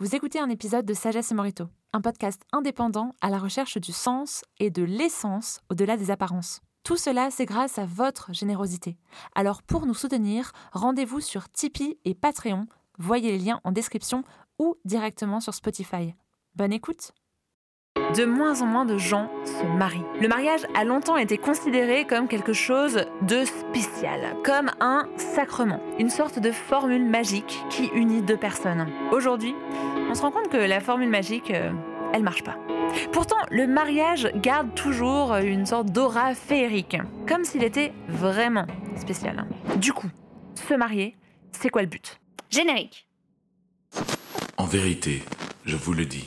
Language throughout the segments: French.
Vous écoutez un épisode de Sagesse et Morito, un podcast indépendant à la recherche du sens et de l'essence au-delà des apparences. Tout cela, c'est grâce à votre générosité. Alors pour nous soutenir, rendez-vous sur Tipeee et Patreon. Voyez les liens en description ou directement sur Spotify. Bonne écoute de moins en moins de gens se marient. Le mariage a longtemps été considéré comme quelque chose de spécial, comme un sacrement, une sorte de formule magique qui unit deux personnes. Aujourd'hui, on se rend compte que la formule magique, euh, elle marche pas. Pourtant, le mariage garde toujours une sorte d'aura féerique, comme s'il était vraiment spécial. Du coup, se marier, c'est quoi le but? Générique. En vérité, je vous le dis.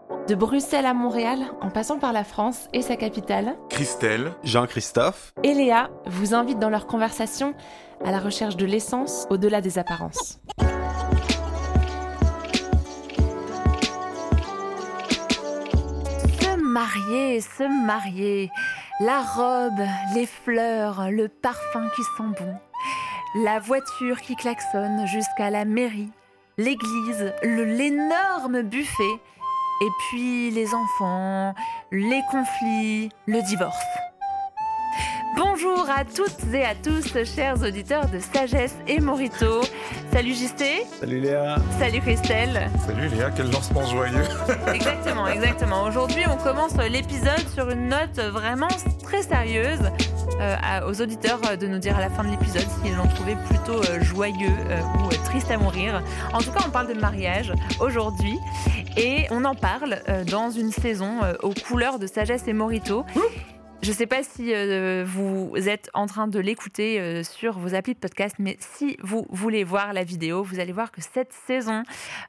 De Bruxelles à Montréal, en passant par la France et sa capitale, Christelle, Jean-Christophe, et Léa vous invitent dans leur conversation à la recherche de l'essence au-delà des apparences. Se marier, se marier, la robe, les fleurs, le parfum qui sent bon, la voiture qui klaxonne jusqu'à la mairie, l'église, l'énorme buffet, et puis les enfants, les conflits, le divorce. Bonjour à toutes et à tous, chers auditeurs de Sagesse et Morito. Salut JC, salut Léa. salut Christelle. Salut Léa, quel lancement joyeux Exactement, exactement. Aujourd'hui, on commence l'épisode sur une note vraiment très sérieuse. Euh, aux auditeurs euh, de nous dire à la fin de l'épisode s'ils l'ont trouvé plutôt euh, joyeux ou triste à mourir. En tout cas, on parle de mariage aujourd'hui et on en parle dans une saison aux couleurs de sagesse et morito. Je ne sais pas si euh, vous êtes en train de l'écouter euh, sur vos applis de podcast, mais si vous voulez voir la vidéo, vous allez voir que cette saison,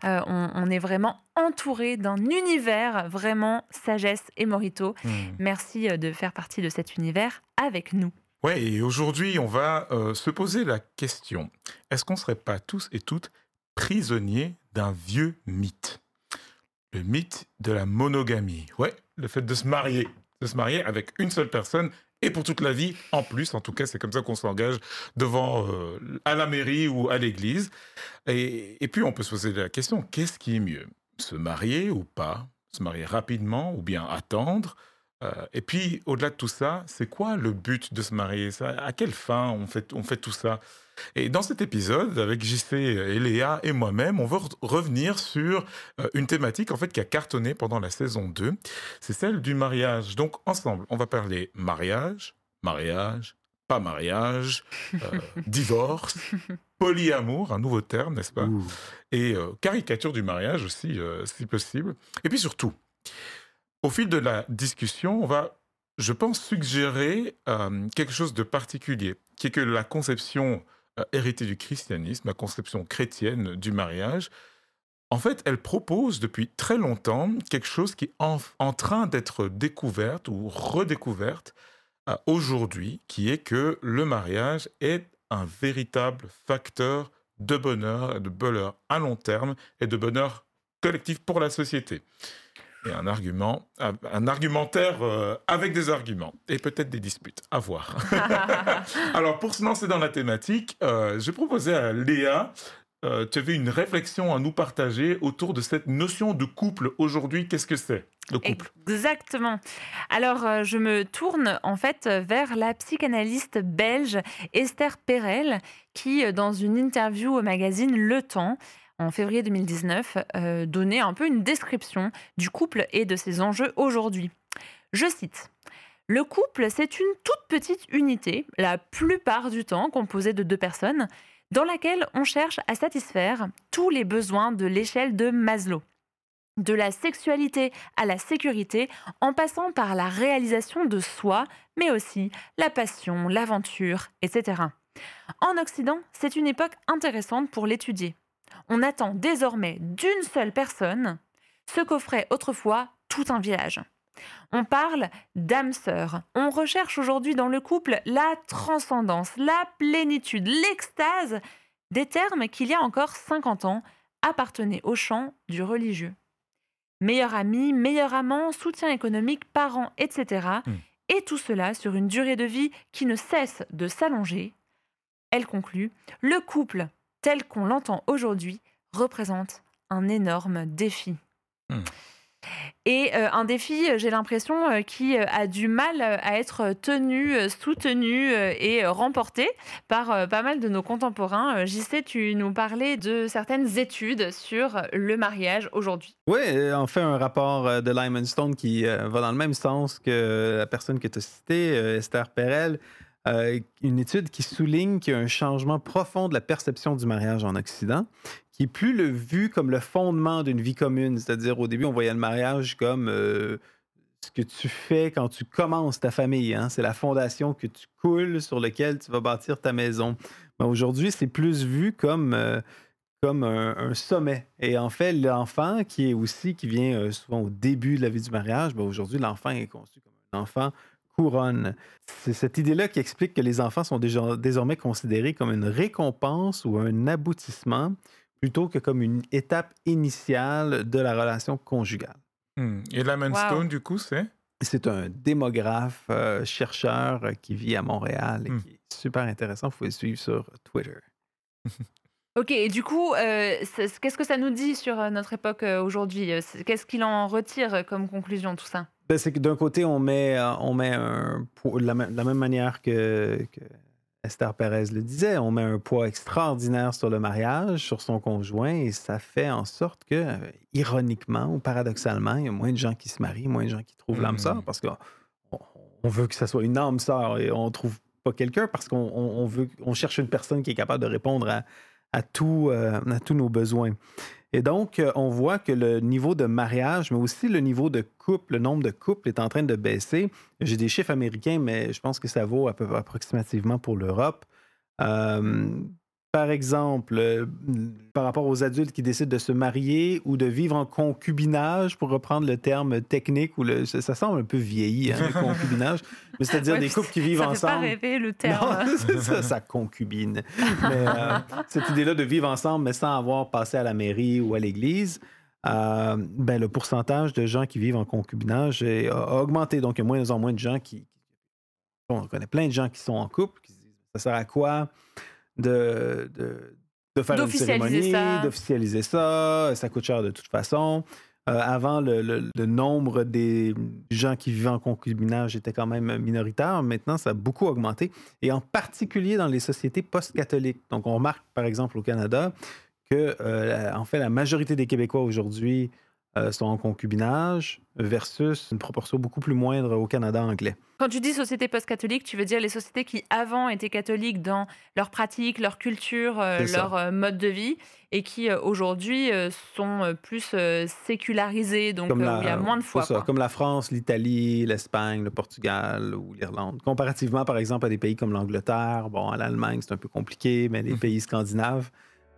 euh, on, on est vraiment entouré d'un univers vraiment sagesse et morito. Merci euh, de faire partie de cet univers avec nous. Ouais, et aujourd'hui, on va se poser la question est-ce qu'on ne serait pas tous et toutes prisonniers d'un vieux mythe? Le mythe de la monogamie. Ouais, le fait de se marier, de se marier avec une seule personne et pour toute la vie, en plus, en tout cas, c'est comme ça qu'on s'engage devant euh, à la mairie ou à l'église. Et, et puis, on peut se poser la question qu'est-ce qui est mieux? Se marier ou pas? Se marier rapidement ou bien attendre? Et puis, au-delà de tout ça, c'est quoi le but de se marier? Ça, À quelle fin on fait, on fait tout ça? Et dans cet épisode, avec JC et Léa et moi-même, on va re- revenir sur euh, une thématique en fait qui a cartonné pendant la saison 2. C'est celle du mariage. Donc, ensemble, on va parler mariage, mariage, pas mariage, euh, divorce, polyamour, un nouveau terme, n'est-ce pas? Et euh, caricature du mariage aussi, euh, si possible. Et puis surtout, au fil de la discussion, on va, je pense, suggérer euh, quelque chose de particulier, qui est que la conception euh, héritée du christianisme, la conception chrétienne du mariage, en fait, elle propose depuis très longtemps quelque chose qui est en, train d'être découverte ou redécouverte euh, aujourd'hui, qui est que le mariage est un véritable facteur de bonheur, de bonheur à long terme et de bonheur collectif pour la société. Et un argument, un un argumentaire euh, avec des arguments et peut-être des disputes. À voir. Alors, pour se lancer dans la thématique, euh, j'ai proposé à Léa, euh, tu avais une réflexion à nous partager autour de cette notion de couple aujourd'hui. Qu'est-ce que c'est, le couple? Exactement. Alors, euh, je me tourne en fait vers la psychanalyste belge Esther Perel, qui, euh, dans une interview au magazine Le Temps, en février 2019, euh, donnait un peu une description du couple et de ses enjeux aujourd'hui. Je cite. Le couple, c'est une toute petite unité, la plupart du temps composée de deux personnes, dans laquelle on cherche à satisfaire tous les besoins de l'échelle de Maslow. De la sexualité à la sécurité, en passant par la réalisation de soi, mais aussi la passion, l'aventure, etc. En Occident, c'est une époque intéressante pour l'étudier. On attend désormais d'une seule personne ce qu'offrait autrefois tout un village. On parle d'âme sœur. On recherche aujourd'hui dans le couple la transcendance, la plénitude, l'extase, des termes qu'il y a encore 50 ans appartenaient au champ du religieux. Meilleur ami, meilleur amant, soutien économique, parents, etc. Hmm. Et tout cela sur une durée de vie qui ne cesse de s'allonger. Elle conclut, le couple, tel qu'on l'entend aujourd'hui, représente un énorme défi. Hmm. Et euh, un défi, euh, j'ai l'impression, euh, qui euh, a du mal à être tenu, soutenu euh, et remporté par euh, pas mal de nos contemporains. JC, tu nous parlais de certaines études sur le mariage aujourd'hui. Oui, on fait un rapport de Lyman Stone qui euh, va dans le même sens que la personne que tu as citée, euh, Esther Perel. Euh, une étude qui souligne qu'il y a un changement profond de la perception du mariage en Occident, qui est plus le vu comme le fondement d'une vie commune. C'est-à-dire, au début, on voyait le mariage comme euh, ce que tu fais quand tu commences ta famille. hein. C'est la fondation que tu coules sur laquelle tu vas bâtir ta maison. Mais aujourd'hui, c'est plus vu comme, euh, comme un, sommet. Et en fait, l'enfant, qui est aussi, qui vient souvent au début de la vie du mariage, ben aujourd'hui, l'enfant est conçu comme un enfant couronne. C'est cette idée-là qui explique que les enfants sont déjà, désormais considérés comme une récompense ou un aboutissement plutôt que comme une étape initiale de la relation conjugale. Hmm. Et Wow. Stone, du coup, c'est? C'est un démographe, euh, chercheur euh, qui vit à Montréal et Hmm. qui est super intéressant. Vous pouvez le suivre sur Twitter. Ok, et du coup, euh, qu'est-ce que ça nous dit sur euh, notre époque euh, aujourd'hui Qu'est-ce qu'il en retire comme conclusion, tout ça? Ben, c'est que d'un côté, on met, on met un poids- de la, même- de la même manière que, que Esther Perez le disait, on met un poids extraordinaire sur le mariage, sur son conjoint, et ça fait en sorte que, ironiquement ou paradoxalement, il y a moins de gens qui se marient, moins de gens qui trouvent l'âme sœur, parce qu'on on veut que ça soit une âme sœur et on trouve pas quelqu'un parce qu'on on- on veut, on cherche une personne qui est capable de répondre à, à, tout, euh, à tous nos besoins. Et donc, euh, on voit que le niveau de mariage, mais aussi le niveau de couple, le nombre de couples est en train de baisser. J'ai des chiffres américains, mais je pense que ça vaut approximativement pour l'Europe. Euh, par exemple, euh, par rapport aux adultes qui décident de se marier ou de vivre en concubinage, pour reprendre le terme technique, ou le, ça, ça semble un peu vieilli, hein, le concubinage, mais c'est-à-dire Ouais, des couples qui vivent Ça fait pas ensemble. rêver le terme. Non, c'est ça, ça concubine. Mais, euh, cette idée-là de vivre ensemble, mais sans avoir passé à la mairie ou à l'église, euh, ben, le pourcentage de gens qui vivent en concubinage est- a, augmenté. Donc, il y a moins en moins de gens qui. qui- on connaît plein de gens qui sont en couple, qui se disent ça sert à quoi de, de, de faire une cérémonie, ça. d'officialiser ça, ça coûte cher de toute façon. Euh, avant, le, le- le nombre des gens qui vivaient en concubinage était quand même minoritaire. Maintenant, ça a beaucoup augmenté, et en particulier dans les sociétés post-catholiques. Donc, on remarque, par exemple, au Canada, que, euh, en fait, la majorité des Québécois aujourd'hui euh, sont en concubinage versus une proportion beaucoup plus moindre au Canada anglais. Quand tu dis société post-catholique, tu veux dire les sociétés qui avant étaient catholiques dans leurs pratiques, leur culture, euh, ça. leur euh, mode de vie, et qui euh, aujourd'hui euh, sont euh, plus euh, sécularisées, donc euh, où il y a moins de foi. ça, comme la France, l'Italie, l'Espagne, le Portugal ou l'Irlande. Comparativement, par exemple, à des pays comme l'Angleterre, bon, à l'Allemagne, c'est un peu compliqué, mais les Mhm. pays scandinaves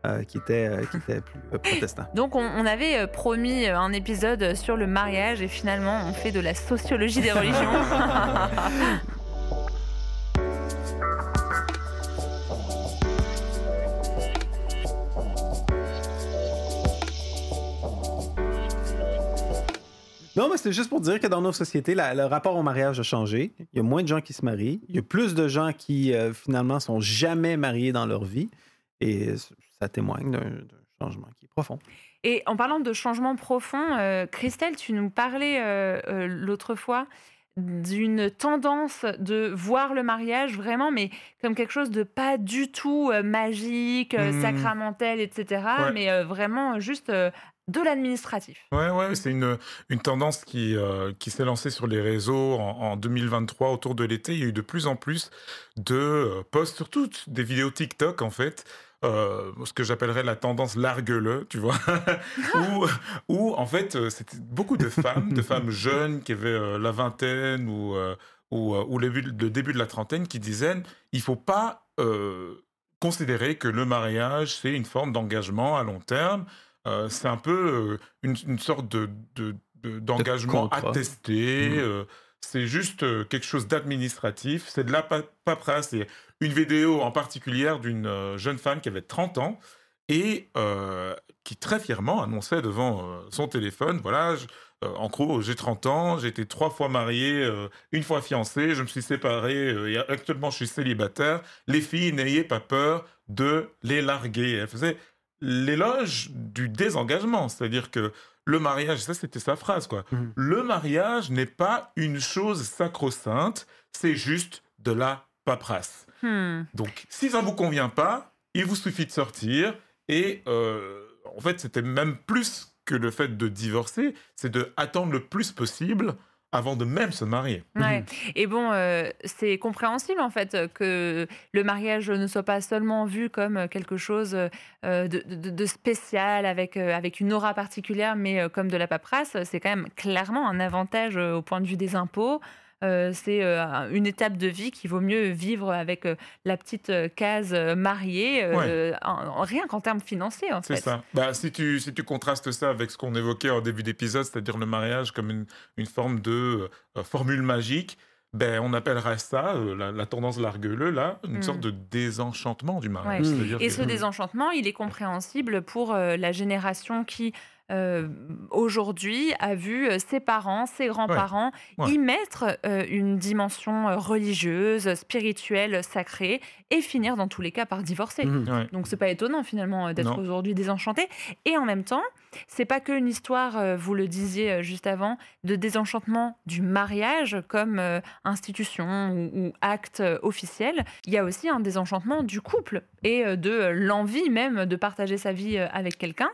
euh, qui, euh, qui étaient plus euh, protestants. Donc on, on avait euh, promis un épisode sur le mariage et finalement on fait de la sociologie des religions. Non, mais c'est juste pour dire que dans nos sociétés, la- le rapport au mariage a changé. Il y a moins de gens qui se marient. Il y a plus de gens qui, euh, finalement, sont jamais mariés dans leur vie. Et ça témoigne d'un changement qui est profond. Et en parlant de changement profond, euh, Christelle, tu nous parlais euh, euh, l'autre fois d'une tendance de voir le mariage vraiment, mais comme quelque chose de pas du tout euh, magique, Mhm. sacramentel, etc., Ouais. mais euh, vraiment juste euh, de l'administratif. Ouais, ouais, c'est une, une tendance qui, euh, qui s'est lancée sur les réseaux en, en 2023 autour de l'été. Il y a eu de plus en plus de posts, surtout des vidéos TikTok en fait. Euh, ce que j'appellerais la tendance largue-le, tu vois, où, où en fait euh, c'était beaucoup de femmes, de femmes jeunes qui avaient euh, la vingtaine ou, euh, ou, euh, ou le, début, le début de la trentaine qui disaient il faut pas euh, considérer que le mariage c'est une forme d'engagement à long terme. Euh, c'est un peu euh, une, une sorte de, de- de- d'engagement attesté. Euh, c'est juste quelque chose d'administratif. C'est de la pa- paperasse. Et une vidéo en particulier d'une euh, jeune femme qui avait 30 ans et euh, qui très fièrement annonçait devant euh, son téléphone, voilà, je- euh, en gros, j'ai 30 ans, j'ai été trois fois marié, une fois fiancé, je me suis séparé et actuellement je suis célibataire. Les filles, n'ayez pas peur de les larguer. Elle faisait l'éloge du désengagement, c'est-à-dire que le mariage, ça c'était sa phrase, quoi. Mhm. Le mariage n'est pas une chose sacro-sainte, c'est juste de la paperasse. Hmm. Donc, si ça ne vous convient pas, il vous suffit de sortir. Et euh, en fait, c'était même plus que le fait de divorcer, c'est de attendre le plus possible avant de même se marier. Ouais. Et bon, euh, c'est compréhensible en fait que le mariage ne soit pas seulement vu comme quelque chose euh, de, de- de spécial avec, euh, avec une aura particulière, mais euh, comme de la paperasse. C'est quand même clairement un avantage euh, au point de vue des impôts. Euh, c'est euh, une étape de vie qu'il vaut mieux vivre avec euh, la petite case mariée, euh, en- en- rien qu'en termes financiers en C'est ça. Bah, si, tu, si tu contrastes ça avec ce qu'on évoquait en début d'épisode, c'est-à-dire le mariage comme une, une forme de euh, formule magique, ben, on appellera ça, euh, la, la tendance largueule, là, une Mm. sorte de désenchantement du mariage. Ouais. Et que- ce désenchantement, il est compréhensible pour euh, la génération qui, euh, aujourd'hui, a vu euh, ses parents, ses grands-parents Ouais. y mettre euh, une dimension religieuse, spirituelle, sacrée, et finir dans tous les cas par divorcer. Mhm. Ouais. Donc c'est pas étonnant finalement euh, d'être aujourd'hui désenchanté. Et en même temps, c'est pas qu'une histoire, euh, vous le disiez euh, juste avant, de désenchantement du mariage comme institution ou, ou acte officiel. Il y a aussi un désenchantement du couple et de l'envie même de partager sa vie avec quelqu'un.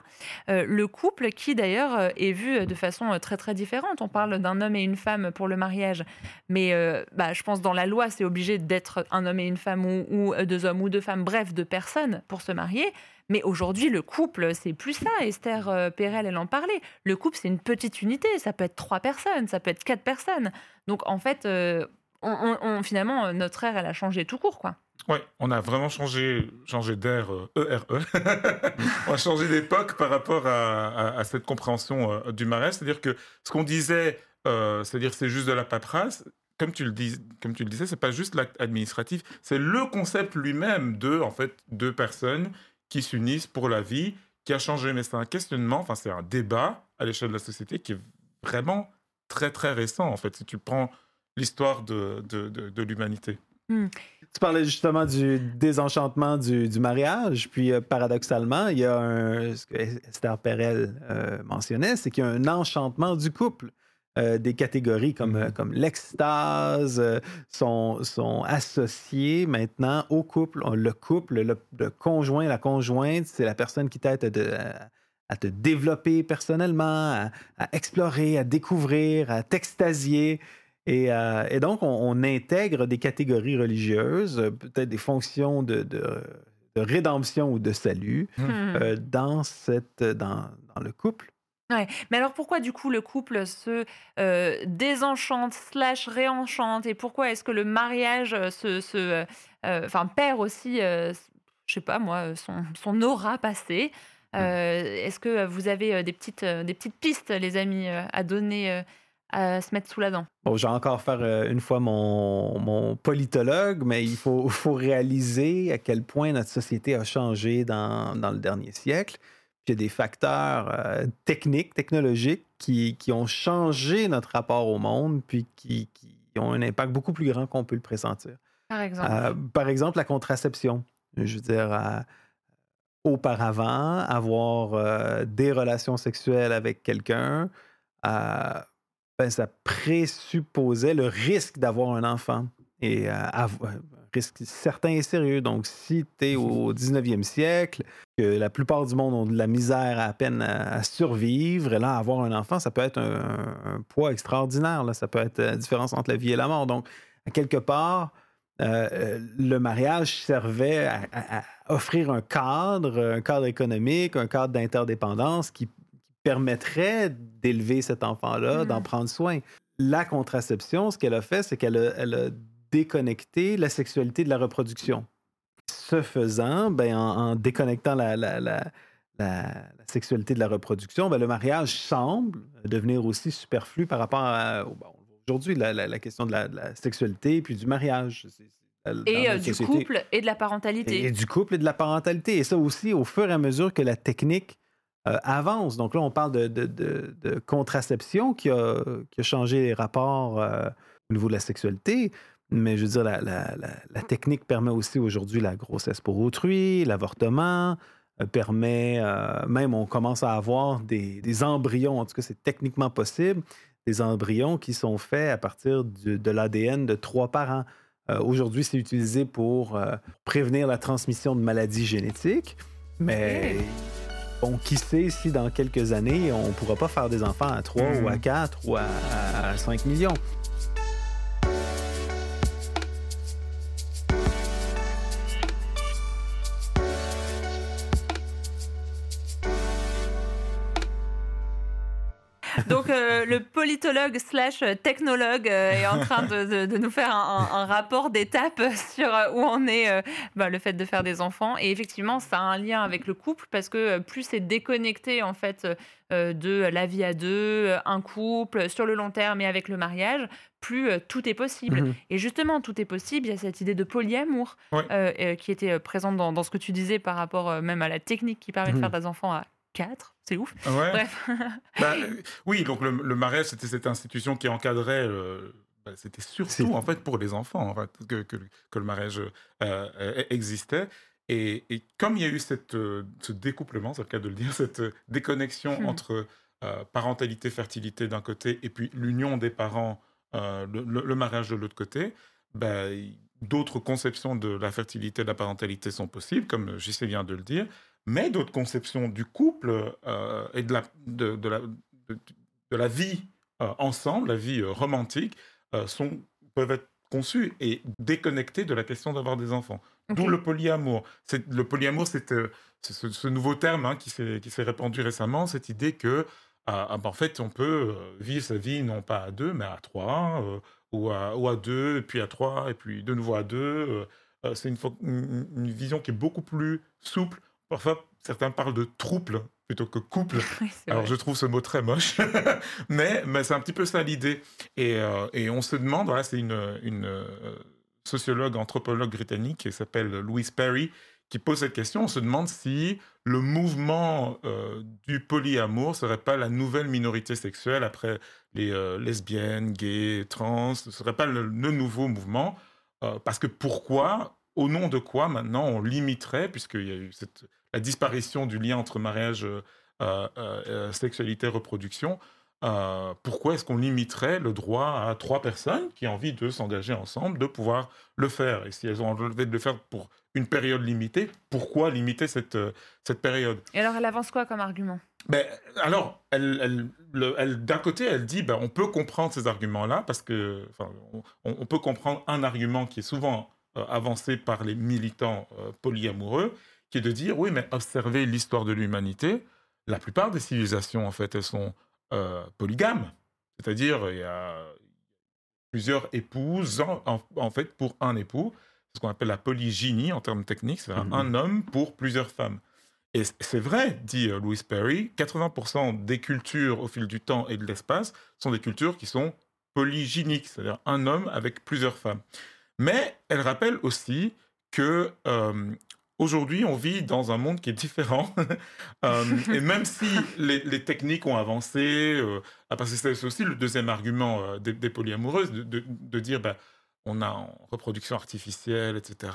Le couple qui d'ailleurs est vu de façon très très différente. On parle d'un homme et une femme pour le mariage, mais bah, je pense dans la loi c'est obligé d'être un homme et une femme ou, ou, euh, deux hommes ou deux femmes, bref deux personnes pour se marier. Mais aujourd'hui, le couple, c'est plus ça. Esther euh, Perel, elle en parlait. Le couple, c'est une petite unité. Ça peut être trois personnes, ça peut être quatre personnes. Donc, en fait, euh, on, finalement, notre ère, elle a changé tout court, quoi. Ouais, on a vraiment changé, changé d'air, euh, ERE. on a changé d'époque par rapport à, cette compréhension du mariage. C'est-à-dire que ce qu'on disait, c'est-à-dire c'est juste de la paperasse, comme tu le, dis, comme tu le disais, c'est pas juste l'acte administratif, c'est le concept lui-même de, en fait, deux personnes qui s'unissent pour la vie, qui a changé. Mais c'est un questionnement, enfin c'est un débat à l'échelle de la société qui est vraiment très très récent, en fait, si tu prends l'histoire de, de, de- de l'humanité. Tu parlais justement du désenchantement du, du mariage, puis euh, paradoxalement, il y a un, ce que Esther Perel euh, mentionnait, c'est qu'il y a un enchantement du couple. Euh, des catégories comme, euh, comme l'extase euh, sont, sont associées maintenant au couple. On- Le couple, le, le conjoint, la conjointe, c'est la personne qui t'aide à, te- à te développer personnellement, à, à explorer, à découvrir, à t'extasier. Et, euh, et donc, on, on intègre des catégories religieuses, peut-être des fonctions de, de- de rédemption ou de salut Hmm. euh, dans, cette, dans, dans le couple. Ouais. Mais alors pourquoi du coup le couple se euh, désenchante slash réenchante et pourquoi est-ce que le mariage euh, se, se, euh, euh, enfin perd aussi, euh, je sais pas moi, son, son aura passée Euh, Est-ce que vous avez des petites, des petites pistes, les amis, à donner, à se mettre sous la dent? Bon, je vais encore faire euh, une fois mon, mon politologue, mais il faut, faut réaliser à quel point notre société a changé dans, dans le dernier siècle. Puis il y a des facteurs euh, techniques, technologiques qui, qui ont changé notre rapport au monde, puis qui, qui ont un impact beaucoup plus grand qu'on peut le pressentir. Par exemple Euh, par exemple, la contraception. Je veux dire, euh, auparavant, avoir euh, des relations sexuelles avec quelqu'un, ben, ça présupposait le risque d'avoir un enfant. Et euh, risque certain et sérieux. Donc, si tu es au 19e siècle, que la plupart du monde ont de la misère à peine à, à survivre, et là, avoir un enfant, ça peut être un, un poids extraordinaire. Là. Ça peut être la différence entre la vie et la mort. Donc, à quelque part, euh, euh, le mariage servait à, offrir un cadre, un cadre économique, un cadre d'interdépendance qui, qui permettrait d'élever cet enfant-là, Mhm. d'en prendre soin. La contraception, ce qu'elle a fait, c'est qu'elle a, elle a déconnecté la sexualité de la reproduction. Ce faisant, ben, en, en déconnectant la, la- la- la, la sexualité de la reproduction, ben, le mariage semble devenir aussi superflu par rapport à bon, aujourd'hui la, question de la, de la sexualité puis du mariage. Et euh, du société. couple et de la parentalité. Et, et du couple et de la parentalité. Et ça aussi, au fur et à mesure que la technique euh, avance. Donc là, on parle de, de- de- de contraception qui a, qui a changé les rapports euh, au niveau de la sexualité. Mais je veux dire, la, la- la- la technique permet aussi aujourd'hui la grossesse pour autrui, l'avortement, euh, permet, euh, même on commence à avoir des, des embryons, en tout cas c'est techniquement possible, des embryons qui sont faits à partir du- de l'ADN de trois parents. Euh, Aujourd'hui, c'est utilisé pour prévenir la transmission de maladies génétiques, mais bon, qui sait si dans quelques années, on ne pourra pas faire des enfants à 3 Mhm. ou à 4 ou à, à 5 millions. Le politologue slash technologue euh, est en train de, de- de nous faire un, rapport d'étape sur euh, où en est euh, bah, le fait de faire des enfants. Et effectivement, ça a un lien avec le couple parce que plus c'est déconnecté en fait de la vie à deux, un couple sur le long terme et avec le mariage, plus tout est possible. Mhm. Et justement, tout est possible. Il y a cette idée de polyamour euh, qui était présente dans, dans ce que tu disais par rapport même à la technique qui permet de Mhm. faire des enfants à 4. C'est ouf. Ouais. Bref. Bah, euh, oui, donc le, le mariage, c'était cette institution qui encadrait. euh, bah, c'était surtout en fait pour les enfants en fait, que, que, que le mariage euh, euh, existait. Et, et comme il y a eu cette, ce découplement, c'est le cas de le dire, cette déconnexion Mhm. entre euh, parentalité, fertilité d'un côté et puis l'union des parents, euh, le, le- le mariage de l'autre côté, bah, d'autres conceptions de la fertilité, de la parentalité sont possibles, comme JC vient de le dire, mais d'autres conceptions du couple euh, et de la, de, de la, de, de la vie euh, ensemble, la vie euh, romantique, sont, peuvent être conçues et déconnectées de la question d'avoir des enfants. D'où le polyamour. C'est, le polyamour, c'est, ce, ce nouveau terme hein, qui, s'est, qui s'est répandu récemment, cette idée que, ah, ben, en fait, on peut vivre sa vie non pas à deux, mais à trois, ou, à, ou à deux, et puis à trois, et puis de nouveau à deux. c'est une vision qui est beaucoup plus souple. Parfois, certains parlent de trouble plutôt que couple. Oui, Alors vrai. je trouve ce mot très moche, mais, mais c'est un petit peu ça l'idée. Et, euh, et on se demande, voilà, c'est une, une euh, sociologue, anthropologue britannique qui s'appelle Louise Perry qui pose cette question. On se demande si le mouvement euh, du polyamour serait pas la nouvelle minorité sexuelle après les euh, lesbiennes, gays, trans, ce serait pas le, le nouveau mouvement. Parce que pourquoi, au nom de quoi maintenant on limiterait, puisqu'il y a eu cette, la disparition du lien entre mariage, euh, euh, euh, sexualité, reproduction, euh, pourquoi est-ce qu'on limiterait le droit à trois personnes qui ont envie de s'engager ensemble, de pouvoir le faire? Et si elles ont envie de le faire pour une période limitée, pourquoi limiter cette, cette période? Et alors, elle avance quoi comme argument? Ben, alors, elle, elle- le- elle- d'un côté, elle dit, ben, on peut comprendre ces arguments-là, parce que, enfin, on, on peut comprendre un argument qui est souvent euh, avancé par les militants euh, polyamoureux, qui est de dire, oui, mais observez l'histoire de l'humanité, la plupart des civilisations, en fait, elles sont euh, polygames. C'est-à-dire, il y a plusieurs épouses, en, en- en fait, pour un époux. C'est ce qu'on appelle la polygynie en termes techniques, c'est Mhm. un homme pour plusieurs femmes. Et c'est vrai, dit euh, Louis Perry, 80% des cultures au fil du temps et de l'espace sont des cultures qui sont polygyniques, c'est-à-dire un homme avec plusieurs femmes. Mais elle rappelle aussi que euh, aujourd'hui on vit dans un monde qui est différent. Euh, et même si les, techniques ont avancé, euh, parce que c'est aussi le deuxième argument euh, des, des polyamoureuses, de, dire bah, on a en reproduction artificielle, etc.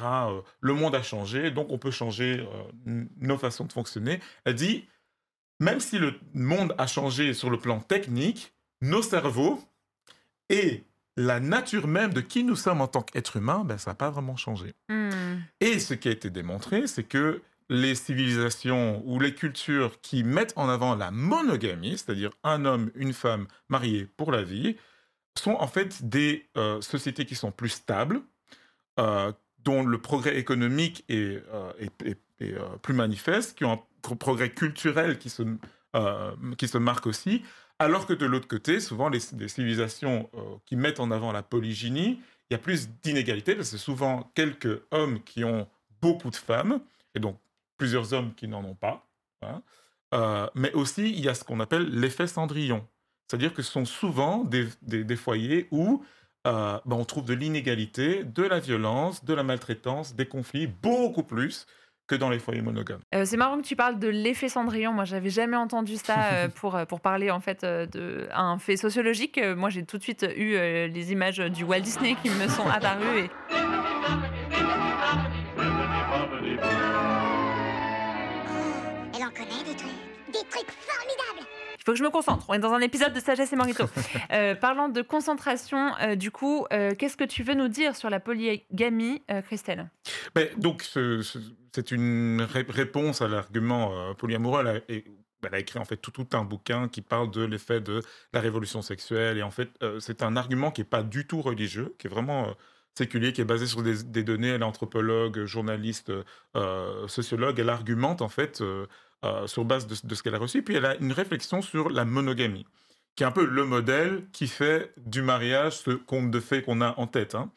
le monde a changé, donc on peut changer nos façons de fonctionner. Elle dit, même si le monde a changé sur le plan technique, nos cerveaux et la nature même de qui nous sommes en tant qu'êtres humains, ben, ça n'a pas vraiment changé. Hmm. Et ce qui a été démontré, c'est que les civilisations ou les cultures qui mettent en avant la monogamie, c'est-à-dire un homme, une femme mariés pour la vie, sont en fait des euh, sociétés qui sont plus stables, euh, dont le progrès économique est, euh, est- est- est, plus manifeste, qui ont un pro- progrès culturel qui se, qui se marque aussi, alors que de l'autre côté, souvent les, civilisations euh, qui mettent en avant la polygynie, il y a plus d'inégalités, parce que souvent quelques hommes qui ont beaucoup de femmes, et donc plusieurs hommes qui n'en ont pas. hein. Euh, mais aussi, il y a ce qu'on appelle l'effet Cendrillon. C'est-à-dire que ce sont souvent des foyers où euh, ben, on trouve de l'inégalité, de la violence, de la maltraitance, des conflits, beaucoup plus que dans les foyers monogames. Euh, c'est marrant que tu parles de l'effet Cendrillon. Moi, j'avais jamais entendu ça euh, pour, euh, pour parler en fait euh, de un fait sociologique. Moi, j'ai tout de suite eu euh, les images du Walt Disney qui me sont apparues. Et... faut que je me concentre. On est dans un épisode de Sagesse et Morito. Euh, parlant de concentration, euh, du coup, euh, qu'est-ce que tu veux nous dire sur la polygamie, euh, Christelle? Mais donc, ce- ce- c'est une ré- réponse à l'argument polyamoureux. Elle a, et- elle a écrit en fait tout, tout un bouquin qui parle de l'effet de la révolution sexuelle. Et en fait, c'est un argument qui n'est pas du tout religieux, qui est vraiment séculier, qui est basé sur des, des données. Elle est anthropologue, journaliste, euh, sociologue. Elle argumente en fait euh, euh, sur base de, ce qu'elle a reçu. Puis elle a une réflexion sur la monogamie, qui est un peu le modèle qui fait du mariage ce conte de fées qu'on a en tête. hein.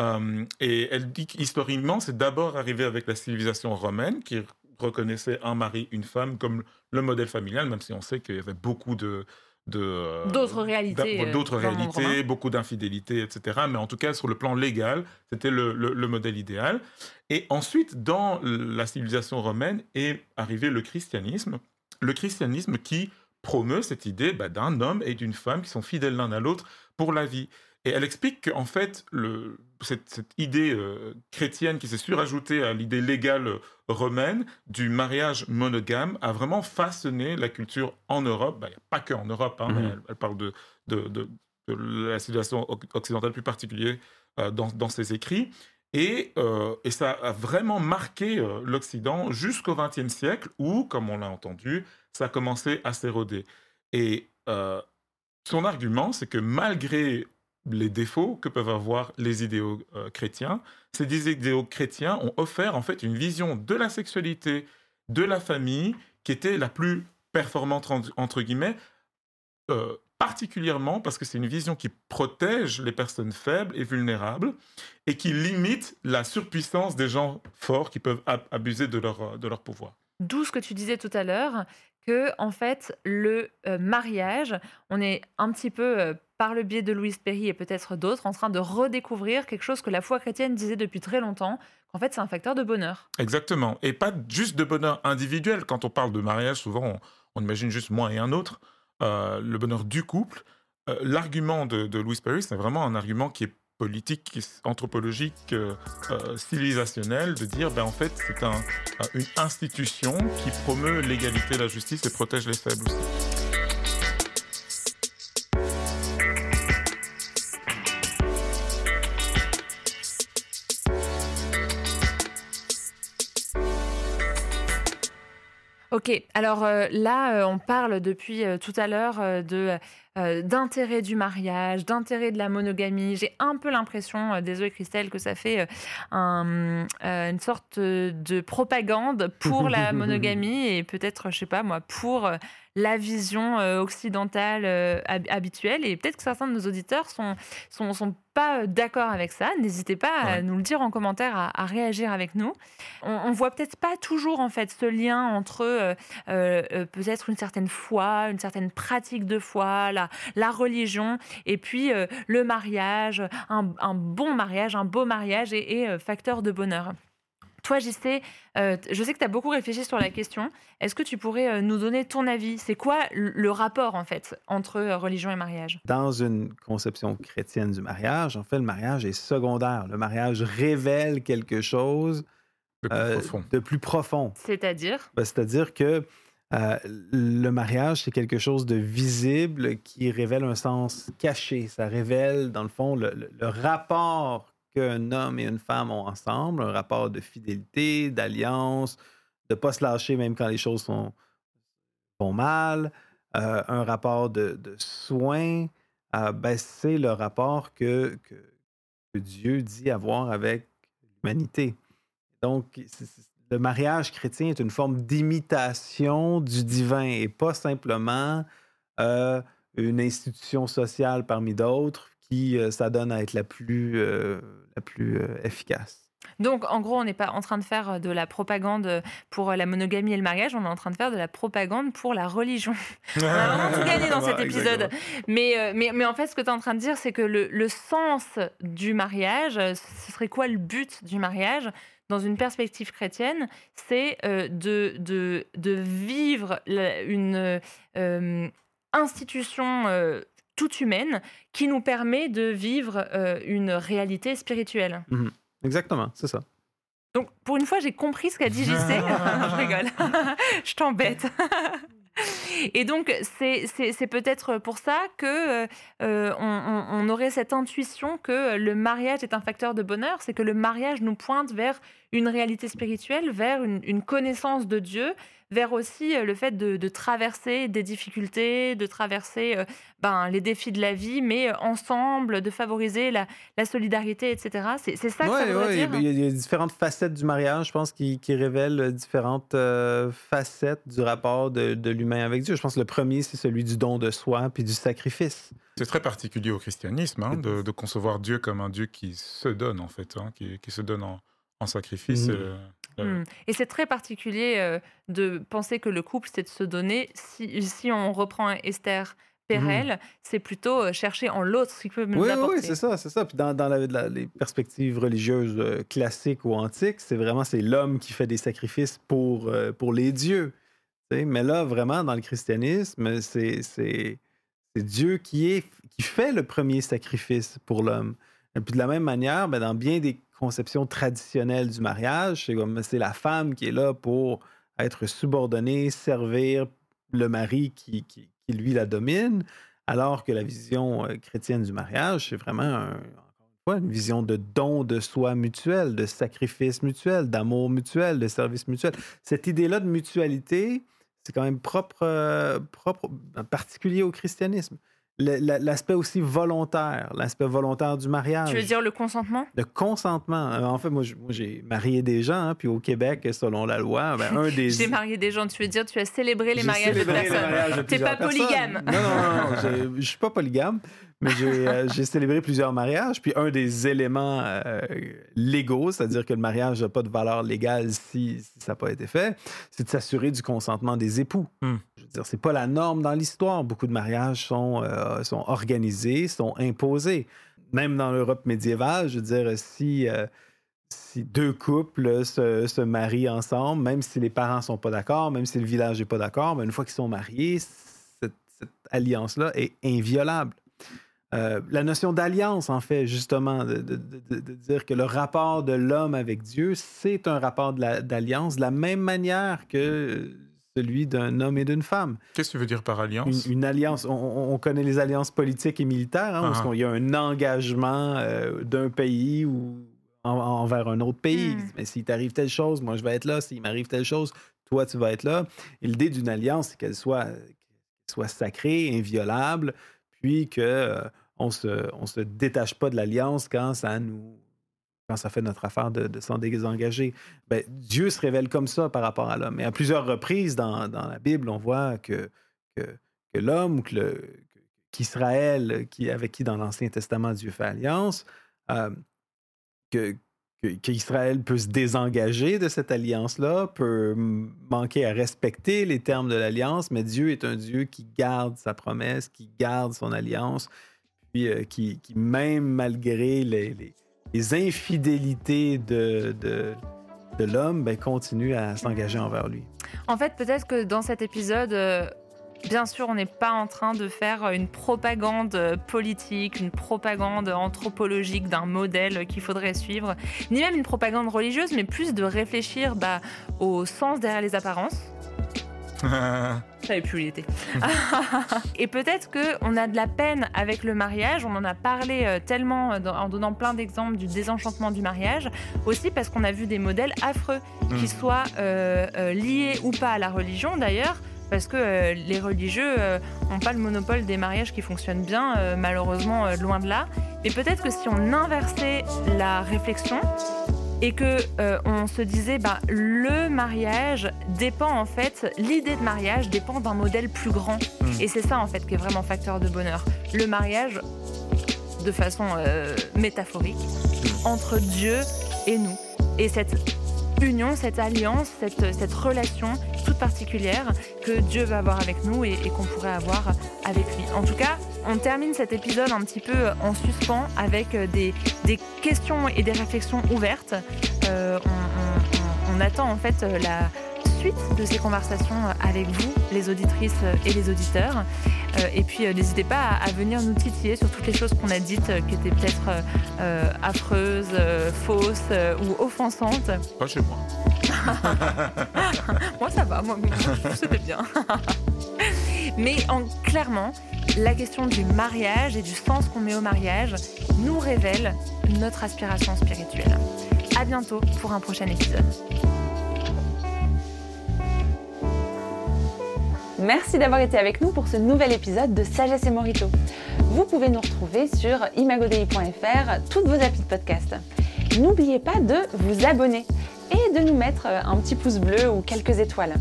Euh, et elle dit qu'historiquement, c'est d'abord arrivé avec la civilisation romaine qui reconnaissait un mari, une femme comme le modèle familial, même si on sait qu'il y avait beaucoup de... euh, D'autres réalités, euh, D'autres réalités, beaucoup d'infidélité, etc. Mais en tout cas, sur le plan légal, c'était le, le- le modèle idéal. Et ensuite, dans la civilisation romaine, est arrivé le christianisme. Le christianisme qui promeut cette idée bah, d'un homme et d'une femme qui sont fidèles l'un à l'autre pour la vie. Et elle explique qu'en fait, le, cette, cette idée euh, chrétienne qui s'est surajoutée à l'idée légale euh, romaine du mariage monogame a vraiment façonné la culture en Europe. Bah, Il n'y a pas que en Europe, hein, mais Mhm. elle, elle parle de, de, de- de la civilisation oc- occidentale plus particulière euh, dans, dans ses écrits. Et, euh, et ça a vraiment marqué l'Occident jusqu'au XXe siècle où, comme on l'a entendu, ça a commencé à s'éroder. Et son argument, c'est que malgré les défauts que peuvent avoir les idéaux euh, chrétiens, ces idéaux chrétiens ont offert en fait une vision de la sexualité, de la famille, qui était la plus performante en- entre guillemets, euh, particulièrement parce que c'est une vision qui protège les personnes faibles et vulnérables et qui limite la surpuissance des gens forts qui peuvent ab- abuser de leur, de leur pouvoir. D'où ce que tu disais tout à l'heure, que en fait le euh, mariage, on est un petit peu par le biais de Louise Perry et peut-être d'autres en train de redécouvrir quelque chose que la foi chrétienne disait depuis très longtemps, qu'en fait c'est un facteur de bonheur. Exactement. Et pas juste de bonheur individuel. Quand on parle de mariage, souvent, on, imagine juste moi et un autre. Euh, le bonheur du couple. Euh, L'argument de, de Louis Perry, c'est vraiment un argument qui est politique, qui est anthropologique, euh, civilisationnel, de dire, ben, en fait, c'est un, un- une institution qui promeut l'égalité, la justice et protège les faibles aussi. Ok, alors euh, là, euh, on parle depuis euh, tout à l'heure de euh, d'intérêt du mariage, d'intérêt de la monogamie. J'ai un peu l'impression, euh, désolé Christelle, que ça fait euh, un, euh, une sorte de propagande pour la monogamie et peut-être, je sais pas moi, pour la vision occidentale hab- habituelle. Et peut-être que certains de nos auditeurs sont sont, sont pas d'accord avec ça. N'hésitez pas à nous le dire en commentaire, à, à réagir avec nous. On, on voit peut-être pas toujours en fait ce lien entre euh, euh, euh, peut-être une certaine foi, une certaine pratique de foi, la, la religion, et puis euh, le mariage, un, un bon mariage, un beau mariage et, et, euh, facteur de bonheur. Toi, JC, euh, je sais que tu as beaucoup réfléchi sur la question. Est-ce que tu pourrais euh, nous donner ton avis? C'est quoi le rapport, en fait, entre religion et mariage? Dans une conception chrétienne du mariage, en fait, le mariage est secondaire. Le mariage révèle quelque chose Le plus euh, profond. de plus profond. C'est-à-dire? Ben, C'est-à-dire que euh, le mariage, c'est quelque chose de visible qui révèle un sens caché. Ça révèle, dans le fond, le, rapport qu'un homme et une femme ont ensemble, un rapport de fidélité, d'alliance, de ne pas se lâcher même quand les choses sont, vont mal, euh, un rapport de, de soin. Euh, ben, c'est le rapport que, que, Dieu dit avoir avec l'humanité. Donc, c'est- le mariage chrétien est une forme d'imitation du divin et pas simplement euh, une institution sociale parmi d'autres qui euh, s'adonne à être la plus, euh, la plus euh, efficace. Donc, en gros, on n'est pas en train de faire de la propagande pour la monogamie et le mariage, on est en train de faire de la propagande pour la religion. on a vraiment tout gagné dans cet épisode. Mais, mais, mais en fait, ce que tu es en train de dire, c'est que le, le sens du mariage, ce serait quoi le but du mariage? Dans une perspective chrétienne C'est euh, de, de, de vivre la- une euh, institution euh, toute humaine qui nous permet de vivre euh, une réalité spirituelle. Exactement, c'est ça. Donc, pour une fois, j'ai compris ce qu'a dit JC. je rigole. je t'embête. Et donc, c'est- peut-être pour ça que euh, euh, on, aurait cette intuition que le mariage est un facteur de bonheur. C'est que le mariage nous pointe vers une réalité spirituelle, vers une connaissance de Dieu, vers aussi euh, le fait de, de traverser des difficultés, de traverser euh, ben, les défis de la vie, mais euh, ensemble, de favoriser la, la solidarité, etc. C'est c'est ça que ça ouais, dire il y a- il y a différentes facettes du mariage, je pense, qui, qui révèlent différentes euh, facettes du rapport de, de l'humain avec Dieu. Je pense que le premier, c'est celui du don de soi puis du sacrifice. C'est très particulier au christianisme hein, de, de concevoir Dieu comme un Dieu qui se donne, en fait, hein, qui, qui se donne en, en sacrifice. Euh, Hmm. Et c'est très particulier euh, de penser que le couple, c'est de se donner. Si, si on reprend Esther Perel, c'est plutôt euh, chercher en l'autre ce qui peut nous Oui, oui, apporter. oui, c'est ça, c'est ça. Puis dans, dans la- la- les perspectives religieuses euh, classiques ou antiques, c'est vraiment c'est l'homme qui fait des sacrifices pour, pour les dieux. Mais là, vraiment, dans le christianisme, c'est c'est- c'est Dieu qui, est, qui fait le premier sacrifice pour l'homme. Et puis de la même manière, ben, dans bien des conceptions traditionnelles du mariage, c'est comme c'est la femme qui est là pour être subordonnée, servir le mari qui, qui, lui la domine, alors que la vision euh, chrétienne du mariage, c'est vraiment un- une vision de don de soi mutuel, de sacrifice mutuel, d'amour mutuel, de service mutuel. Cette idée-là de mutualité, c'est quand même propre, euh, propre, particulier au christianisme. L'aspect aussi volontaire, l'aspect volontaire du mariage. Tu veux dire le consentement? Le consentement. Euh, En fait, moi, j'ai marié des gens, hein, puis au Québec, selon la loi, ben, un des. J'ai marié des gens, tu veux dire tu as célébré les mariages de célébré les personnes. mariages de T'es plusieurs pas personnes. polygame. Non, non, non, non, je suis pas polygame, mais j'ai euh, j'ai célébré plusieurs mariages. Puis un des éléments euh, légaux, c'est-à-dire que le mariage n'a pas de valeur légale si, si ça n'a pas été fait, c'est de s'assurer du consentement des époux. Hmm. C'est pas la norme dans l'histoire. Beaucoup de mariages sont, euh, sont organisés, sont imposés. Même dans l'Europe médiévale, je veux dire, si, euh, si deux couples se, se marient ensemble, même si les parents sont pas d'accord, même si le village n'est pas d'accord, ben une fois qu'ils sont mariés, cette, alliance-là est inviolable. Euh, la notion d'alliance, en fait, justement, de, de- de- de dire que le rapport de l'homme avec Dieu, c'est un rapport d'alliance de la même manière que celui d'un homme et d'une femme. Qu'est-ce que tu veux dire par alliance? Une, une alliance, on, on- on connaît les alliances politiques et militaires, hein, Ah. qu'il y a un engagement euh, d'un pays ou en- envers un autre pays. Hmm. Mais s'il t'arrive telle chose, moi je vais être là. S'il m'arrive telle chose, toi tu vas être là. Et l'idée d'une alliance, c'est qu'elle soit, soit sacrée, inviolable, puis que euh, on se, on se détache pas de l'alliance quand ça nous quand ça fait notre affaire de, s'en désengager. Ben, Dieu se révèle comme ça par rapport à l'homme. Et à plusieurs reprises dans, la Bible, on voit que, que, que l'homme qu'Israël, qui, avec qui dans l'Ancien Testament Dieu fait alliance, euh, que, qu'Israël peut se désengager de cette alliance-là, peut manquer à respecter les termes de l'alliance, mais Dieu est un Dieu qui garde sa promesse, qui garde son alliance, puis euh, qui, même malgré les- les infidélités de, de, l'homme, ben, continue à s'engager envers lui. En fait, peut-être que dans cet épisode, euh, bien sûr, on n'est pas en train de faire une propagande politique, une propagande anthropologique d'un modèle qu'il faudrait suivre, ni même une propagande religieuse, mais plus de réfléchir bah, au sens derrière les apparences. Je savais plus où il était. et peut-être qu'on a de la peine avec le mariage, on en a parlé euh, tellement euh, en donnant plein d'exemples du désenchantement du mariage, aussi parce qu'on a vu des modèles affreux, qui Mm. soient euh, euh, liés ou pas à la religion d'ailleurs, parce que euh, les religieux n'ont pas le monopole des mariages qui fonctionnent bien, euh, malheureusement euh, loin de là. Mais peut-être que si on inversait la réflexion, et que euh, on se disait bah, le mariage dépend en fait l'idée de mariage dépend d'un modèle plus grand. Mm. et c'est ça en fait qui est vraiment facteur de bonheur. Le mariage de façon euh, métaphorique entre Dieu et nous. Et cette union, cette alliance, cette, cette relation toute particulière que Dieu va avoir avec nous et, qu'on pourrait avoir avec lui. En tout cas, on termine cet épisode un petit peu en suspens avec des, des questions et des réflexions ouvertes. Euh, on attend en fait la suite de ces conversations avec vous, les auditrices et les auditeurs. Euh, et puis euh, n'hésitez pas à, à venir nous titiller sur toutes les choses qu'on a dites euh, qui étaient peut-être affreuses, fausses ou offensantes. Pas chez moi. Moi, ça va. Moi, c'était bien. Mais en, clairement, la question du mariage et du sens qu'on met au mariage nous révèle notre aspiration spirituelle. À bientôt pour un prochain épisode. Merci d'avoir été avec nous pour ce nouvel épisode de Sagesse et Morito. Vous pouvez nous retrouver sur imagodei.fr, toutes vos applis de podcast. N'oubliez pas de vous abonner et de nous mettre un petit pouce bleu ou quelques étoiles.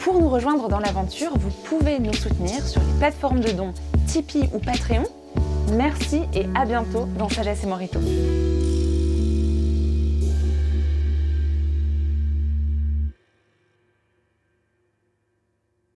Pour nous rejoindre dans l'aventure, vous pouvez nous soutenir sur les plateformes de dons Tipeee ou Patreon. Merci et à bientôt dans Sagesse et Morito.